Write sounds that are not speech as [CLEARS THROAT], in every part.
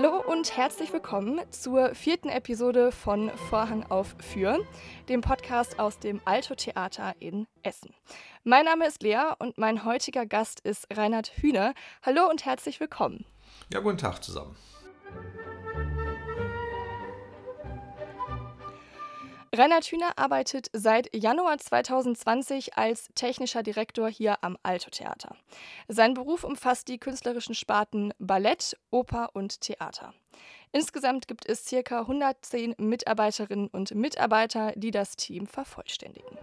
Hallo und herzlich willkommen zur vierten Episode von Vorhang auf für, dem Podcast aus dem Alto Theater in Essen. Mein Name ist Lea und mein heutiger Gast ist Reinhard Hühner. Hallo und herzlich willkommen. Ja, guten Tag zusammen. Reinhard Hühner arbeitet seit Januar 2020 als technischer Direktor hier am Alto Theater. Sein Beruf umfasst die künstlerischen Sparten Ballett, Oper und Theater. Insgesamt gibt es ca. 110 Mitarbeiterinnen und Mitarbeiter, die das Team vervollständigen.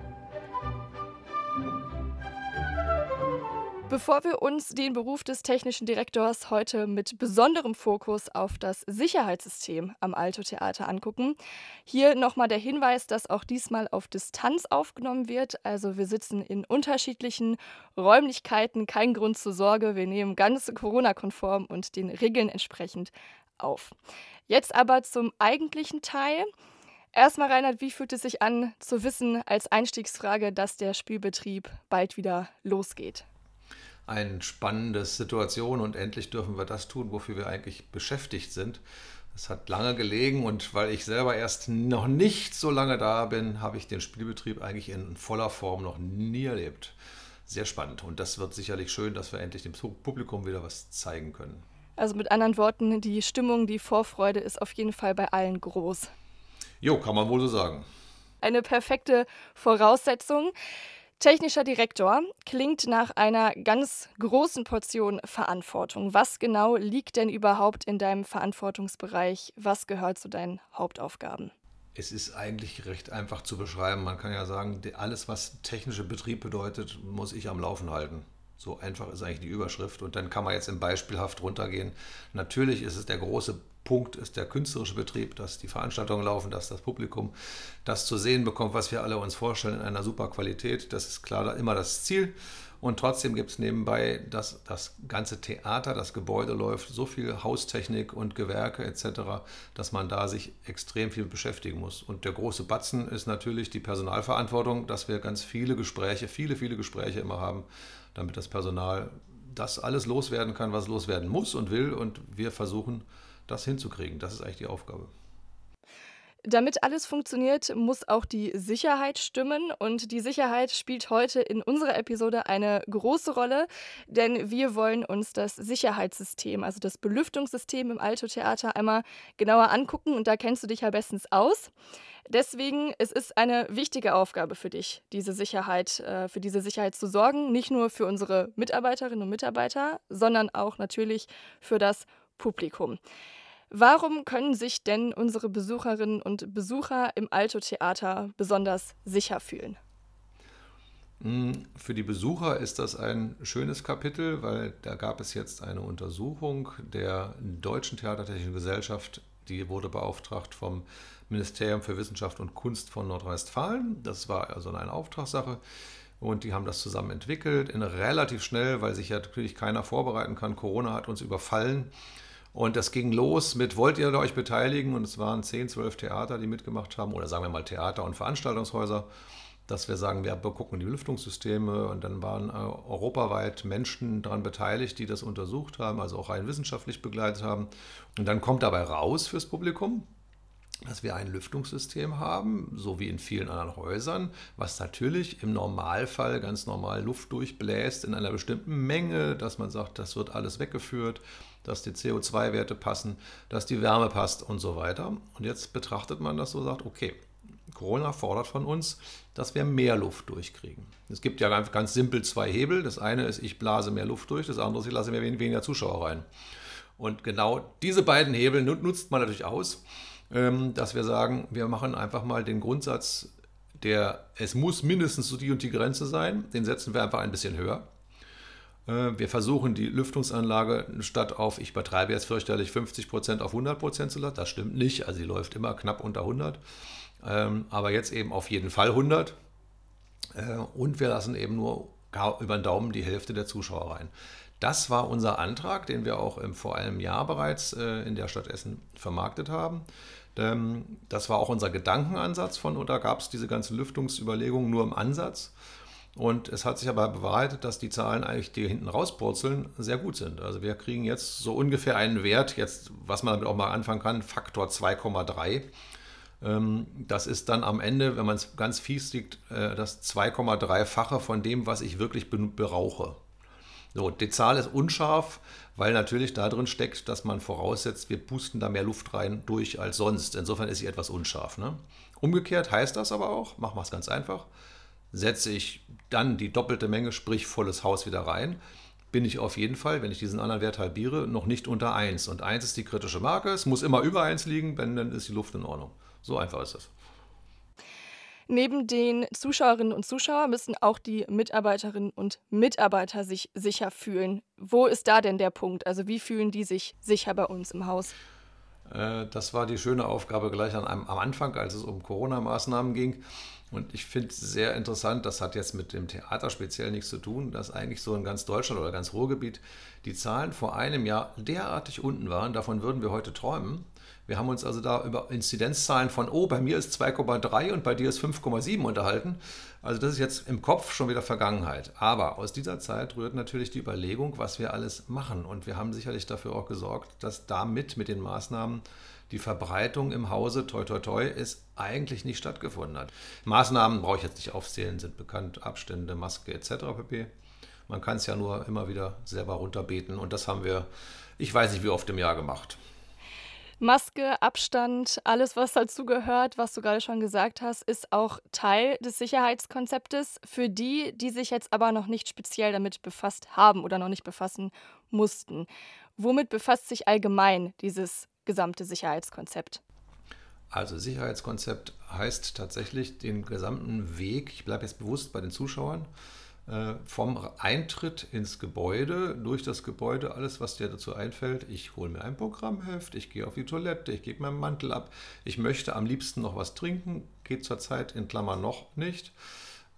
Bevor wir uns den Beruf des technischen Direktors heute mit besonderem Fokus auf das Sicherheitssystem am Alto Theater angucken, hier nochmal der Hinweis, dass auch diesmal auf Distanz aufgenommen wird. Also wir sitzen in unterschiedlichen Räumlichkeiten, kein Grund zur Sorge. Wir nehmen ganz Corona-konform und den Regeln entsprechend auf. Jetzt aber zum eigentlichen Teil. Erstmal, Reinhard, wie fühlt es sich an, zu wissen als Einstiegsfrage, dass der Spielbetrieb bald wieder losgeht? Eine spannende Situation und endlich dürfen wir das tun, wofür wir eigentlich beschäftigt sind. Es hat lange gelegen und weil ich selber erst noch nicht so lange da bin, habe ich den Spielbetrieb eigentlich in voller Form noch nie erlebt. Sehr spannend und das wird sicherlich schön, dass wir endlich dem Publikum wieder was zeigen können. Also mit anderen Worten, die Stimmung, die Vorfreude ist auf jeden Fall bei allen groß. Jo, kann man wohl so sagen. Eine perfekte Voraussetzung. Technischer Direktor klingt nach einer ganz großen Portion Verantwortung. Was genau liegt denn überhaupt in deinem Verantwortungsbereich? Was gehört zu deinen Hauptaufgaben? Es ist eigentlich recht einfach zu beschreiben. Man kann ja sagen, alles, was technischer Betrieb bedeutet, muss ich am Laufen halten. So einfach ist eigentlich die Überschrift. Und dann kann man jetzt im Beispielhaft runtergehen. Natürlich ist es der große Punkt ist der künstlerische Betrieb, dass die Veranstaltungen laufen, dass das Publikum das zu sehen bekommt, was wir alle uns vorstellen in einer super Qualität. Das ist klar immer das Ziel. Und trotzdem gibt es nebenbei, dass das ganze Theater, das Gebäude läuft, so viel Haustechnik und Gewerke etc., dass man da sich extrem viel beschäftigen muss. Und der große Batzen ist natürlich die Personalverantwortung, dass wir ganz viele Gespräche, viele, viele Gespräche immer haben, damit das Personal das alles loswerden kann, was loswerden muss und will. Und wir versuchen, das hinzukriegen. Das ist eigentlich die Aufgabe. Damit alles funktioniert, muss auch die Sicherheit stimmen. Und die Sicherheit spielt heute in unserer Episode eine große Rolle, denn wir wollen uns das Sicherheitssystem, also das Belüftungssystem im Alto-Theater einmal genauer angucken. Und da kennst du dich ja bestens aus. Deswegen es ist eine wichtige Aufgabe für dich, diese Sicherheit, äh, für diese Sicherheit zu sorgen. Nicht nur für unsere Mitarbeiterinnen und Mitarbeiter, sondern auch natürlich für das Publikum. Warum können sich denn unsere Besucherinnen und Besucher im Alto-Theater besonders sicher fühlen? Hm, für die Besucher ist das ein schönes Kapitel, weil da gab es jetzt eine Untersuchung der Deutschen Theatertechnischen Gesellschaft, die wurde beauftragt vom Ministerium für Wissenschaft und Kunst von Nordrhein-Westfalen. Das war also eine Auftragssache. Und die haben das zusammen entwickelt, in relativ schnell, weil sich ja natürlich keiner vorbereiten kann. Corona hat uns überfallen. Und das ging los mit, wollt ihr euch beteiligen? Und es waren 10, 12 Theater, die mitgemacht haben, oder sagen wir mal Theater und Veranstaltungshäuser, dass wir sagen, wir begucken die Lüftungssysteme. Und dann waren äh, europaweit Menschen daran beteiligt, die das untersucht haben, also auch rein wissenschaftlich begleitet haben. Und dann kommt dabei raus fürs Publikum, dass wir ein Lüftungssystem haben, so wie in vielen anderen Häusern, was natürlich im Normalfall ganz normal Luft durchbläst in einer bestimmten Menge, dass man sagt, das wird alles weggeführt dass die CO2-Werte passen, dass die Wärme passt und so weiter. Und jetzt betrachtet man das so, sagt, okay, Corona fordert von uns, dass wir mehr Luft durchkriegen. Es gibt ja ganz, ganz simpel zwei Hebel. Das eine ist, ich blase mehr Luft durch, das andere ist, ich lasse mir weniger Zuschauer rein. Und genau diese beiden Hebel nutzt man natürlich aus, dass wir sagen, wir machen einfach mal den Grundsatz, der es muss mindestens so die und die Grenze sein, den setzen wir einfach ein bisschen höher. Äh, wir versuchen die Lüftungsanlage statt auf, ich übertreibe jetzt fürchterlich, 50 Prozent auf 100 Prozent zu lassen. Das stimmt nicht, also sie läuft immer knapp unter 100. Ähm, aber jetzt eben auf jeden Fall 100. Äh, und wir lassen eben nur über den Daumen die Hälfte der Zuschauer rein. Das war unser Antrag, den wir auch im, vor einem Jahr bereits äh, in der Stadt Essen vermarktet haben. Ähm, das war auch unser Gedankenansatz von, da gab es diese ganzen Lüftungsüberlegungen nur im Ansatz. Und es hat sich aber bewahrheitet, dass die Zahlen eigentlich, die hinten rauspurzeln, sehr gut sind. Also wir kriegen jetzt so ungefähr einen Wert, jetzt, was man damit auch mal anfangen kann, Faktor 2,3. Ähm, das ist dann am Ende, wenn man es ganz fies liegt, äh, das 2,3-fache von dem, was ich wirklich berauche. So, die Zahl ist unscharf, weil natürlich da drin steckt, dass man voraussetzt, wir pusten da mehr Luft rein durch als sonst. Insofern ist sie etwas unscharf. Ne? Umgekehrt heißt das aber auch, machen wir es ganz einfach, setze ich dann die doppelte Menge, sprich volles Haus wieder rein, bin ich auf jeden Fall, wenn ich diesen anderen Wert halbiere, noch nicht unter 1. Und 1 ist die kritische Marke. Es muss immer über 1 liegen, denn dann ist die Luft in Ordnung. So einfach ist das. Neben den Zuschauerinnen und Zuschauern müssen auch die Mitarbeiterinnen und Mitarbeiter sich sicher fühlen. Wo ist da denn der Punkt? Also wie fühlen die sich sicher bei uns im Haus? Äh, das war die schöne Aufgabe gleich an einem, am Anfang, als es um Corona-Maßnahmen ging. Und ich finde es sehr interessant, das hat jetzt mit dem Theater speziell nichts zu tun, dass eigentlich so in ganz Deutschland oder ganz Ruhrgebiet die Zahlen vor einem Jahr derartig unten waren. Davon würden wir heute träumen. Wir haben uns also da über Inzidenzzahlen von, oh, bei mir ist 2,3 und bei dir ist 5,7 unterhalten. Also das ist jetzt im Kopf schon wieder Vergangenheit. Aber aus dieser Zeit rührt natürlich die Überlegung, was wir alles machen. Und wir haben sicherlich dafür auch gesorgt, dass damit mit den Maßnahmen die Verbreitung im Hause, toi toi toi, ist eigentlich nicht stattgefunden hat. Maßnahmen brauche ich jetzt nicht aufzählen, sind bekannt, Abstände, Maske etc. pp. Man kann es ja nur immer wieder selber runterbeten und das haben wir, ich weiß nicht wie oft im Jahr gemacht. Maske, Abstand, alles, was dazugehört, was du gerade schon gesagt hast, ist auch Teil des Sicherheitskonzeptes. Für die, die sich jetzt aber noch nicht speziell damit befasst haben oder noch nicht befassen mussten. Womit befasst sich allgemein dieses gesamte Sicherheitskonzept? Also Sicherheitskonzept heißt tatsächlich den gesamten Weg, ich bleibe jetzt bewusst bei den Zuschauern, vom Eintritt ins Gebäude, durch das Gebäude, alles, was dir dazu einfällt. Ich hole mir ein Programmheft, ich gehe auf die Toilette, ich gebe meinen Mantel ab. Ich möchte am liebsten noch was trinken, geht zurzeit in Klammer noch nicht.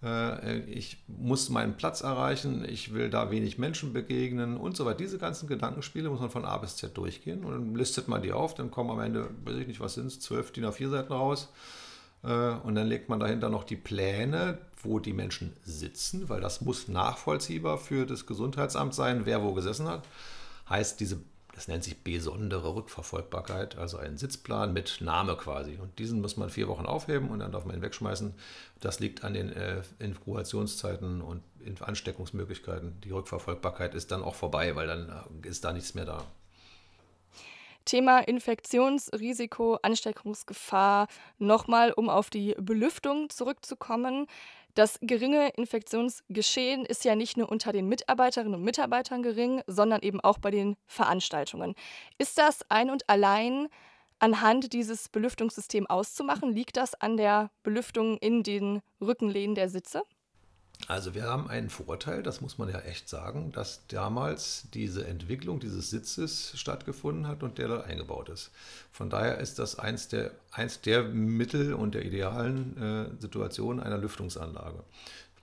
Äh, ich muss meinen Platz erreichen, ich will da wenig Menschen begegnen und so weiter. Diese ganzen Gedankenspiele muss man von A bis Z durchgehen und dann listet man die auf, dann kommen am Ende, weiß ich nicht, was sind es, zwölf DIN A4 Seiten raus. Äh, und dann legt man dahinter noch die Pläne, wo die Menschen sitzen, weil das muss nachvollziehbar für das Gesundheitsamt sein, wer wo gesessen hat. Heißt, diese, das nennt sich besondere Rückverfolgbarkeit, also ein Sitzplan mit Name quasi. Und diesen muss man vier Wochen aufheben und dann darf man ihn wegschmeißen. Das liegt an den äh, Inkubationszeiten und Ansteckungsmöglichkeiten. Die Rückverfolgbarkeit ist dann auch vorbei, weil dann äh, ist da nichts mehr da. Thema Infektionsrisiko, Ansteckungsgefahr. Nochmal, um auf die Belüftung zurückzukommen. Das geringe Infektionsgeschehen ist ja nicht nur unter den Mitarbeiterinnen und Mitarbeitern gering, sondern eben auch bei den Veranstaltungen. Ist das ein und allein anhand dieses Belüftungssystems auszumachen? Liegt das an der Belüftung in den Rückenlehnen der Sitze? Also wir haben einen Vorteil, das muss man ja echt sagen, dass damals diese Entwicklung dieses Sitzes stattgefunden hat und der da eingebaut ist. Von daher ist das eins der, eins der Mittel und der idealen äh, Situationen einer Lüftungsanlage.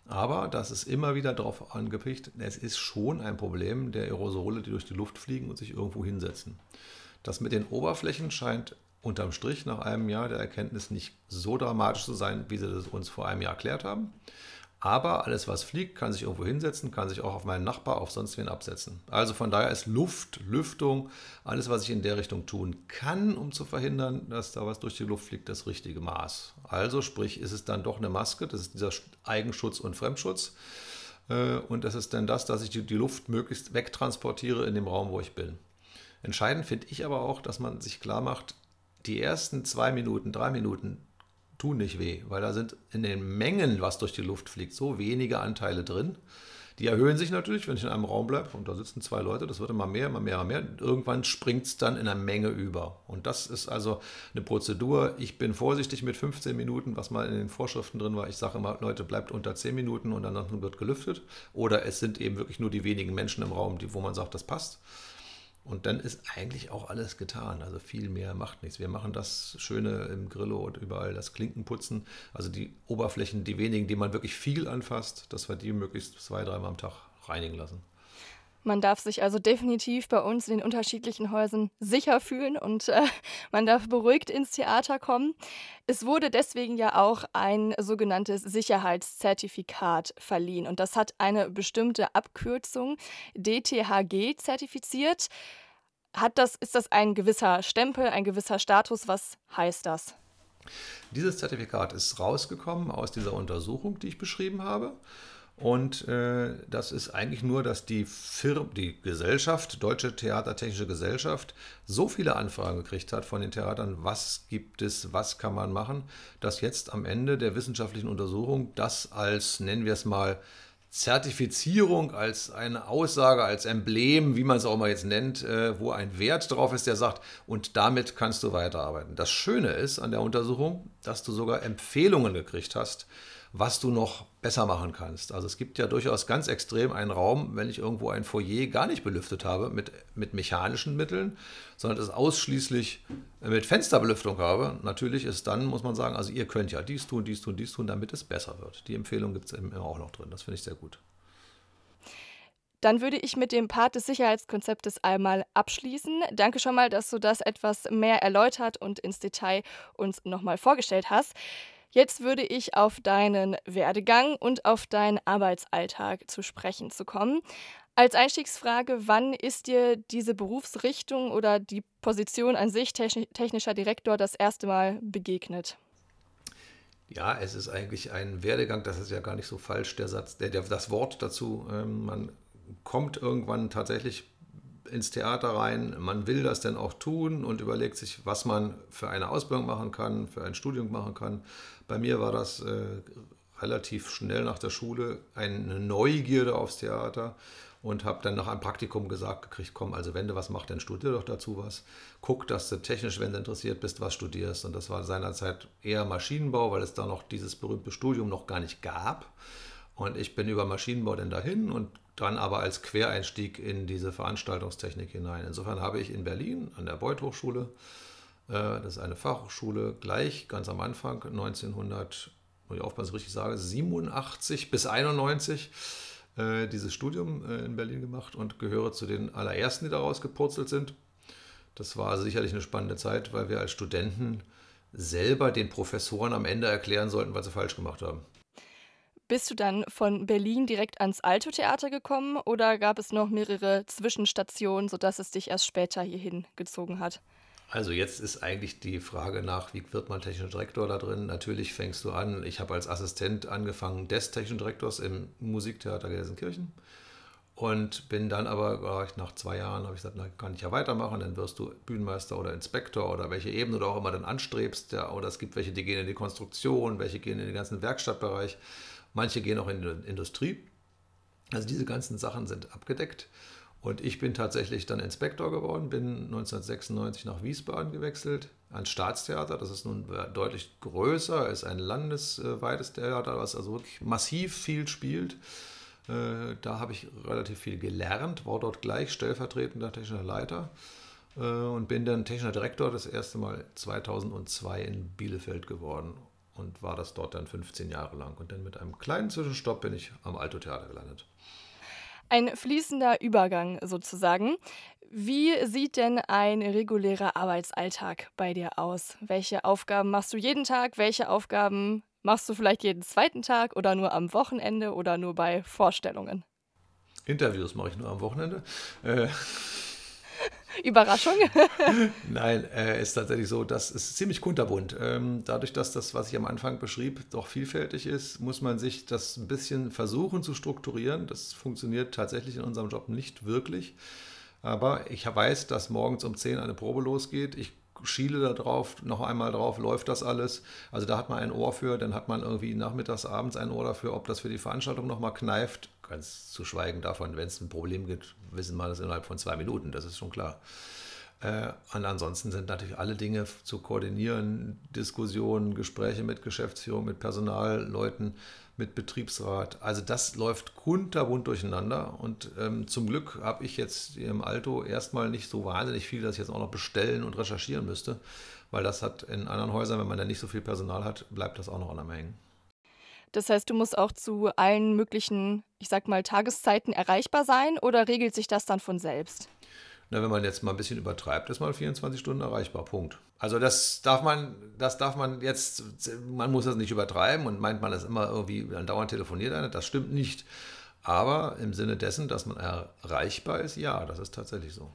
Aber das ist immer wieder darauf angepicht, es ist schon ein Problem der Aerosole, die durch die Luft fliegen und sich irgendwo hinsetzen. Das mit den Oberflächen scheint unterm Strich nach einem Jahr der Erkenntnis nicht so dramatisch zu sein, wie sie das uns vor einem Jahr erklärt haben. Aber alles, was fliegt, kann sich irgendwo hinsetzen, kann sich auch auf meinen Nachbar, auf sonst wen absetzen. Also von daher ist Luft, Lüftung, alles, was ich in der Richtung tun kann, um zu verhindern, dass da was durch die Luft fliegt, das richtige Maß. Also sprich, ist es dann doch eine Maske, das ist dieser Eigenschutz und Fremdschutz. Äh, und das ist dann das, dass ich die Luft möglichst wegtransportiere in dem Raum, wo ich bin. Entscheidend finde ich aber auch, dass man sich klar macht, die ersten zwei Minuten, drei Minuten tun nicht weh, weil da sind in den Mengen, was durch die Luft fliegt, so wenige Anteile drin. Die erhöhen sich natürlich, wenn ich in einem Raum bleibe und da sitzen zwei Leute, das wird immer mehr, immer mehr, immer mehr. Irgendwann springt es dann in einer Menge über. Und das ist also eine Prozedur. Ich bin vorsichtig mit 15 Minuten, was mal in den Vorschriften drin war. Ich sage immer, Leute, bleibt unter 10 Minuten und ansonsten wird gelüftet. Oder es sind eben wirklich nur die wenigen Menschen im Raum, die, wo man sagt, das passt. Und dann ist eigentlich auch alles getan. Also viel mehr macht nichts. Wir machen das Schöne im Grillo und überall, das Klinkenputzen. Also die Oberflächen, die wenigen, die man wirklich viel anfasst, dass wir die möglichst zwei, dreimal am Tag reinigen lassen. Man darf sich also definitiv bei uns in den unterschiedlichen Häusern sicher fühlen und äh, [LAUGHS] man darf beruhigt ins Theater kommen. Es wurde deswegen ja auch ein sogenanntes Sicherheitszertifikat verliehen und das hat eine bestimmte Abkürzung DTHG zertifiziert. Hat das, ist das ein gewisser Stempel, ein gewisser Status? Was heißt das? Dieses Zertifikat ist rausgekommen aus dieser Untersuchung, die ich beschrieben habe. Und äh, das ist eigentlich nur, dass die Firma, die Gesellschaft, Deutsche Theatertechnische Gesellschaft, so viele Anfragen gekriegt hat von den Theatern, was gibt es, was kann man machen, dass jetzt am Ende der wissenschaftlichen Untersuchung das als, nennen wir es mal, Zertifizierung als eine Aussage, als Emblem, wie man es auch mal jetzt nennt, äh, wo ein Wert drauf ist, der sagt, und damit kannst du weiterarbeiten. Das Schöne ist an der Untersuchung, dass du sogar Empfehlungen gekriegt hast, was du noch besser machen kannst. Also es gibt ja durchaus ganz extrem einen Raum, wenn ich irgendwo ein Foyer gar nicht belüftet habe mit, mit mechanischen Mitteln, sondern es ausschließlich mit Fensterbelüftung habe. Natürlich ist dann, muss man sagen, also ihr könnt ja dies tun, dies tun, dies tun, damit es besser wird. Die Empfehlung gibt es immer auch noch drin. Das finde ich sehr gut. Dann würde ich mit dem Part des Sicherheitskonzeptes einmal abschließen. Danke schon mal, dass du das etwas mehr erläutert und ins Detail uns nochmal vorgestellt hast. Jetzt würde ich auf deinen Werdegang und auf deinen Arbeitsalltag zu sprechen zu kommen. Als Einstiegsfrage, wann ist dir diese Berufsrichtung oder die Position an sich technischer Direktor das erste Mal begegnet? Ja, es ist eigentlich ein Werdegang, das ist ja gar nicht so falsch, der Satz, der, der das Wort dazu. Ähm, man kommt irgendwann tatsächlich ins Theater rein, man will das dann auch tun und überlegt sich, was man für eine Ausbildung machen kann, für ein Studium machen kann. Bei mir war das äh, relativ schnell nach der Schule eine Neugierde aufs Theater und habe dann nach einem Praktikum gesagt gekriegt, komm, also wenn du was machst, dann studier doch dazu was. Guck, dass du technisch, wenn du interessiert bist, was studierst. Und das war seinerzeit eher Maschinenbau, weil es da noch dieses berühmte Studium noch gar nicht gab. Und ich bin über Maschinenbau dann dahin und dann aber als Quereinstieg in diese Veranstaltungstechnik hinein. Insofern habe ich in Berlin an der Beuth Hochschule, äh, das ist eine Fachhochschule, gleich ganz am Anfang 1900, muss ich aufpassen, richtig sage, 87 bis 91 äh, dieses Studium äh, in Berlin gemacht und gehöre zu den allerersten, die daraus gepurzelt sind. Das war sicherlich eine spannende Zeit, weil wir als Studenten selber den Professoren am Ende erklären sollten, was sie falsch gemacht haben. Bist du dann von Berlin direkt ans Alto-Theater gekommen oder gab es noch mehrere Zwischenstationen, sodass es dich erst später hierhin gezogen hat? Also jetzt ist eigentlich die Frage nach, wie wird man technischer Direktor da drin? Natürlich fängst du an, ich habe als Assistent angefangen des technischen Direktors im Musiktheater Gelsenkirchen und bin dann aber nach zwei Jahren, habe ich gesagt, na, kann ich ja weitermachen, dann wirst du Bühnenmeister oder Inspektor oder welche Ebene du auch immer dann anstrebst. Ja, oder es gibt welche, die gehen in die Konstruktion, welche gehen in den ganzen Werkstattbereich. Manche gehen auch in die Industrie. Also diese ganzen Sachen sind abgedeckt. Und ich bin tatsächlich dann Inspektor geworden, bin 1996 nach Wiesbaden gewechselt, ans Staatstheater. Das ist nun deutlich größer, ist ein landesweites Theater, was also wirklich massiv viel spielt. Äh, da habe ich relativ viel gelernt, war dort gleich stellvertretender technischer Leiter äh, und bin dann technischer Direktor das erste Mal 2002 in Bielefeld geworden und war das dort dann 15 Jahre lang. Und dann mit einem kleinen Zwischenstopp bin ich am Alto Theater gelandet. Ein fließender Übergang sozusagen. Wie sieht denn ein regulärer Arbeitsalltag bei dir aus? Welche Aufgaben machst du jeden Tag? Welche Aufgaben machst du vielleicht jeden zweiten Tag oder nur am Wochenende oder nur bei Vorstellungen? Interviews mache ich nur am Wochenende. Äh, Überraschung? [LAUGHS] Nein, äh, ist tatsächlich so, das ist ziemlich kunterbunt. Ähm, dadurch, dass das, was ich am Anfang beschrieb, doch vielfältig ist, muss man sich das ein bisschen versuchen zu strukturieren. Das funktioniert tatsächlich in unserem Job nicht wirklich. Aber ich weiß, dass morgens um 10 eine Probe losgeht. Ich schiele da drauf, noch einmal drauf, läuft das alles. Also da hat man ein Ohr für, dann hat man irgendwie nachmittags, abends ein Ohr dafür, ob das für die Veranstaltung nochmal kneift. Ganz zu schweigen davon, wenn es ein Problem gibt, wissen wir das innerhalb von zwei Minuten, das ist schon klar. Äh, und ansonsten sind natürlich alle Dinge zu koordinieren, Diskussionen, Gespräche mit Geschäftsführung, mit Personalleuten, mit Betriebsrat. Also das läuft kunterbunt durcheinander und ähm, zum Glück habe ich jetzt im Alto erstmal nicht so wahnsinnig viel, dass ich jetzt auch noch bestellen und recherchieren müsste, weil das hat in anderen Häusern, wenn man da nicht so viel Personal hat, bleibt das auch noch an einem hängen. Das heißt, du musst auch zu allen möglichen, ich sag mal, Tageszeiten erreichbar sein oder regelt sich das dann von selbst? Na, wenn man jetzt mal ein bisschen übertreibt, ist mal 24 Stunden erreichbar. Punkt. Also das darf man, das darf man jetzt, man muss das nicht übertreiben und meint man das immer irgendwie dauernd telefoniert einer. Das stimmt nicht. Aber im Sinne dessen, dass man erreichbar ist, ja, das ist tatsächlich so.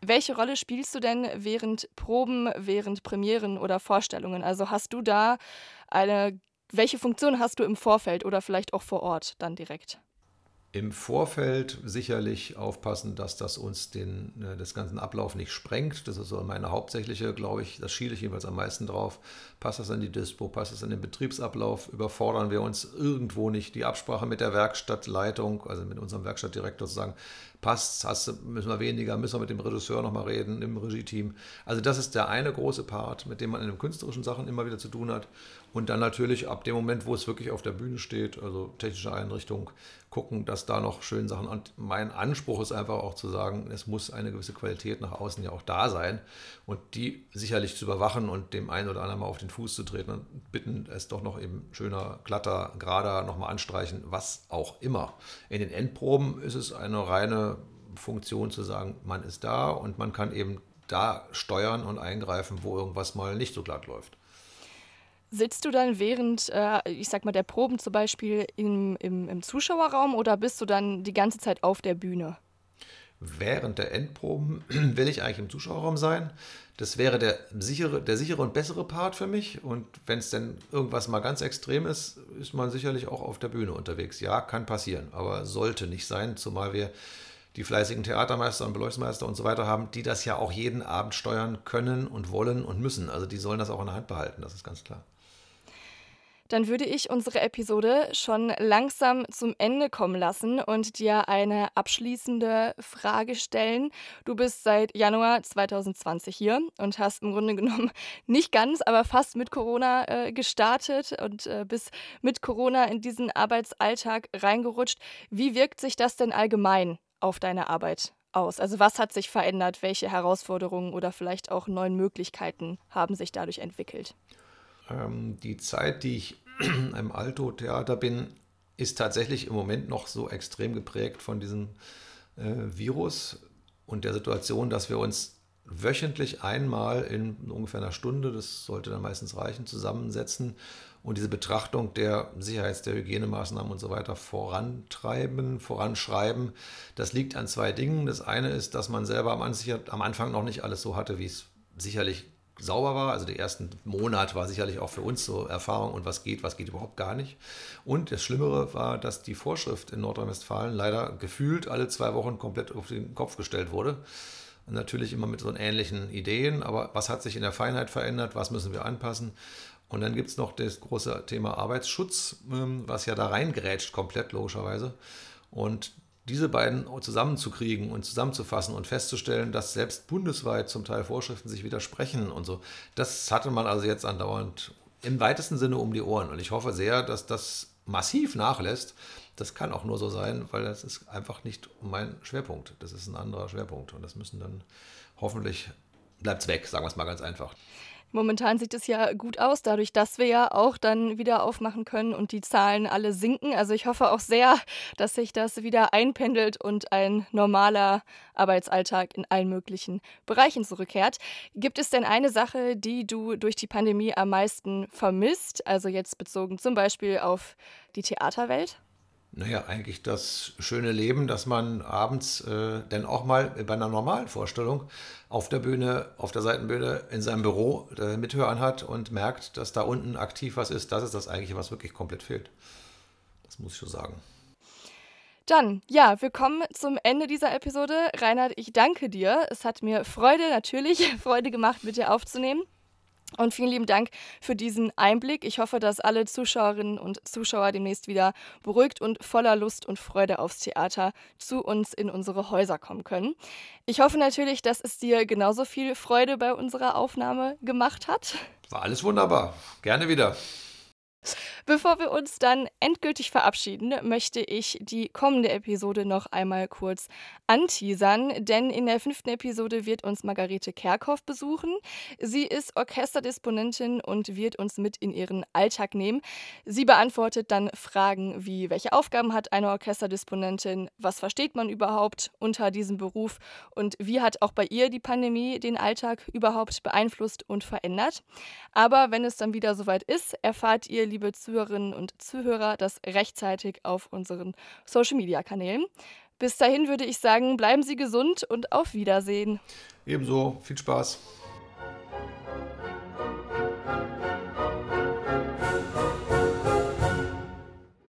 Welche Rolle spielst du denn während Proben, während Premieren oder Vorstellungen? Also hast du da eine, welche Funktion hast du im Vorfeld oder vielleicht auch vor Ort dann direkt? Im Vorfeld sicherlich aufpassen, dass das uns den äh, das ganzen Ablauf nicht sprengt. Das ist so meine hauptsächliche, glaube ich, das schiele ich jeweils am meisten drauf. Passt das an die Dispo, passt das an den Betriebsablauf? Überfordern wir uns irgendwo nicht die Absprache mit der Werkstattleitung, also mit unserem Werkstattdirektor zu sagen, passt, hast, müssen wir weniger, müssen wir mit dem Regisseur nochmal reden, im Regie-Team. Also das ist der eine große Part, mit dem man in den künstlerischen Sachen immer wieder zu tun hat. Und dann natürlich ab dem Moment, wo es wirklich auf der Bühne steht, also technische Einrichtung, gucken, dass da noch schöne Sachen. Und mein Anspruch ist einfach auch zu sagen, es muss eine gewisse Qualität nach außen ja auch da sein und die sicherlich zu überwachen und dem einen oder anderen mal auf den Fuß zu treten und bitten, es doch noch eben schöner, glatter, gerader nochmal anstreichen, was auch immer. In den Endproben ist es eine reine Funktion zu sagen, man ist da und man kann eben da steuern und eingreifen, wo irgendwas mal nicht so glatt läuft. Sitzt du dann während, äh, ich sag mal, der Proben zum Beispiel im, im, im Zuschauerraum oder bist du dann die ganze Zeit auf der Bühne? Während der Endproben [CLEARS THROAT] will ich eigentlich im Zuschauerraum sein. Das wäre der sichere, der sichere und bessere Part für mich. Und wenn es denn irgendwas mal ganz extrem ist, ist man sicherlich auch auf der Bühne unterwegs. Ja, kann passieren, aber sollte nicht sein, zumal wir die fleißigen Theatermeister und Beleuchtungsmeister und so weiter haben, die das ja auch jeden Abend steuern können und wollen und müssen. Also die sollen das auch in der Hand behalten, das ist ganz klar dann würde ich unsere Episode schon langsam zum Ende kommen lassen und dir eine abschließende Frage stellen. Du bist seit Januar 2020 hier und hast im Grunde genommen [LAUGHS] nicht ganz, aber fast mit Corona äh, gestartet und äh, bist mit Corona in diesen Arbeitsalltag reingerutscht. Wie wirkt sich das denn allgemein auf deine Arbeit aus? Also was hat sich verändert? Welche Herausforderungen oder vielleicht auch neuen Möglichkeiten haben sich dadurch entwickelt? ähm, die Zeit, die ich [CLEARS THROAT] im Alto-Theater bin, ist tatsächlich im Moment noch so extrem geprägt von diesem äh, Virus und der Situation, dass wir uns wöchentlich einmal in ungefähr einer Stunde, das sollte dann meistens reichen, zusammensetzen und diese Betrachtung der Sicherheits-, der Hygienemaßnahmen und so weiter vorantreiben, voranschreiben. Das liegt an zwei Dingen. Das eine ist, dass man selber am Anfang noch nicht alles so hatte, wie es sicherlich sauber war. Also der ersten Monat war sicherlich auch für uns so Erfahrung und was geht, was geht überhaupt gar nicht. Und das Schlimmere war, dass die Vorschrift in Nordrhein-Westfalen leider gefühlt alle zwei Wochen komplett auf den Kopf gestellt wurde. Natürlich immer mit so ähnlichen Ideen, aber was hat sich in der Feinheit verändert, was müssen wir anpassen? Und dann gibt es noch das große Thema Arbeitsschutz, ähm, was ja da reingerätscht komplett logischerweise. Und diese beiden zusammenzukriegen und zusammenzufassen und festzustellen, dass selbst bundesweit zum Teil Vorschriften sich widersprechen und so, das hatte man also jetzt andauernd im weitesten Sinne um die Ohren. Und ich hoffe sehr, dass das massiv nachlässt. Das kann auch nur so sein, weil das ist einfach nicht mein Schwerpunkt. Das ist ein anderer Schwerpunkt. Und das müssen dann hoffentlich, bleibt es weg, sagen wir es mal ganz einfach. Momentan sieht es ja gut aus, dadurch, dass wir ja auch dann wieder aufmachen können und die Zahlen alle sinken. Also ich hoffe auch sehr, dass sich das wieder einpendelt und ein normaler Arbeitsalltag in allen möglichen Bereichen zurückkehrt. Gibt es denn eine Sache, die du durch die Pandemie am meisten vermisst? Also jetzt bezogen zum Beispiel auf die Theaterwelt? Naja, eigentlich das schöne Leben, dass man abends äh, dann auch mal bei einer normalen Vorstellung auf der Bühne, auf der Seitenbühne in seinem Büro äh, mithören hat und merkt, dass da unten aktiv was ist. Das ist das eigentliche, was wirklich komplett fehlt. Das muss ich schon sagen. Dann, ja, wir kommen zum Ende dieser Episode. Reinhard, ich danke dir. Es hat mir Freude, natürlich [LAUGHS] Freude gemacht, mit dir aufzunehmen. Und vielen lieben Dank für diesen Einblick. Ich hoffe, dass alle Zuschauerinnen und Zuschauer demnächst wieder beruhigt und voller Lust und Freude aufs Theater zu uns in unsere Häuser kommen können. Ich hoffe natürlich, dass es dir genauso viel Freude bei unserer Aufnahme gemacht hat. War alles wunderbar. Gerne wieder. Bevor wir uns dann endgültig verabschieden, möchte ich die kommende Episode noch einmal kurz anteasern, denn in der fünften Episode wird uns Margarete Kerkhoff besuchen. Sie ist Orchesterdisponentin und wird uns mit in ihren Alltag nehmen. Sie beantwortet dann Fragen wie, welche Aufgaben hat eine Orchesterdisponentin, was versteht man überhaupt unter diesem Beruf und wie hat auch bei ihr die Pandemie den Alltag überhaupt beeinflusst und verändert. Aber wenn es dann wieder soweit ist, erfahrt ihr, liebe Zuhörerinnen und Zuhörer, das rechtzeitig auf unseren Social-Media-Kanälen. Bis dahin würde ich sagen, bleiben Sie gesund und auf Wiedersehen. Ebenso, viel Spaß.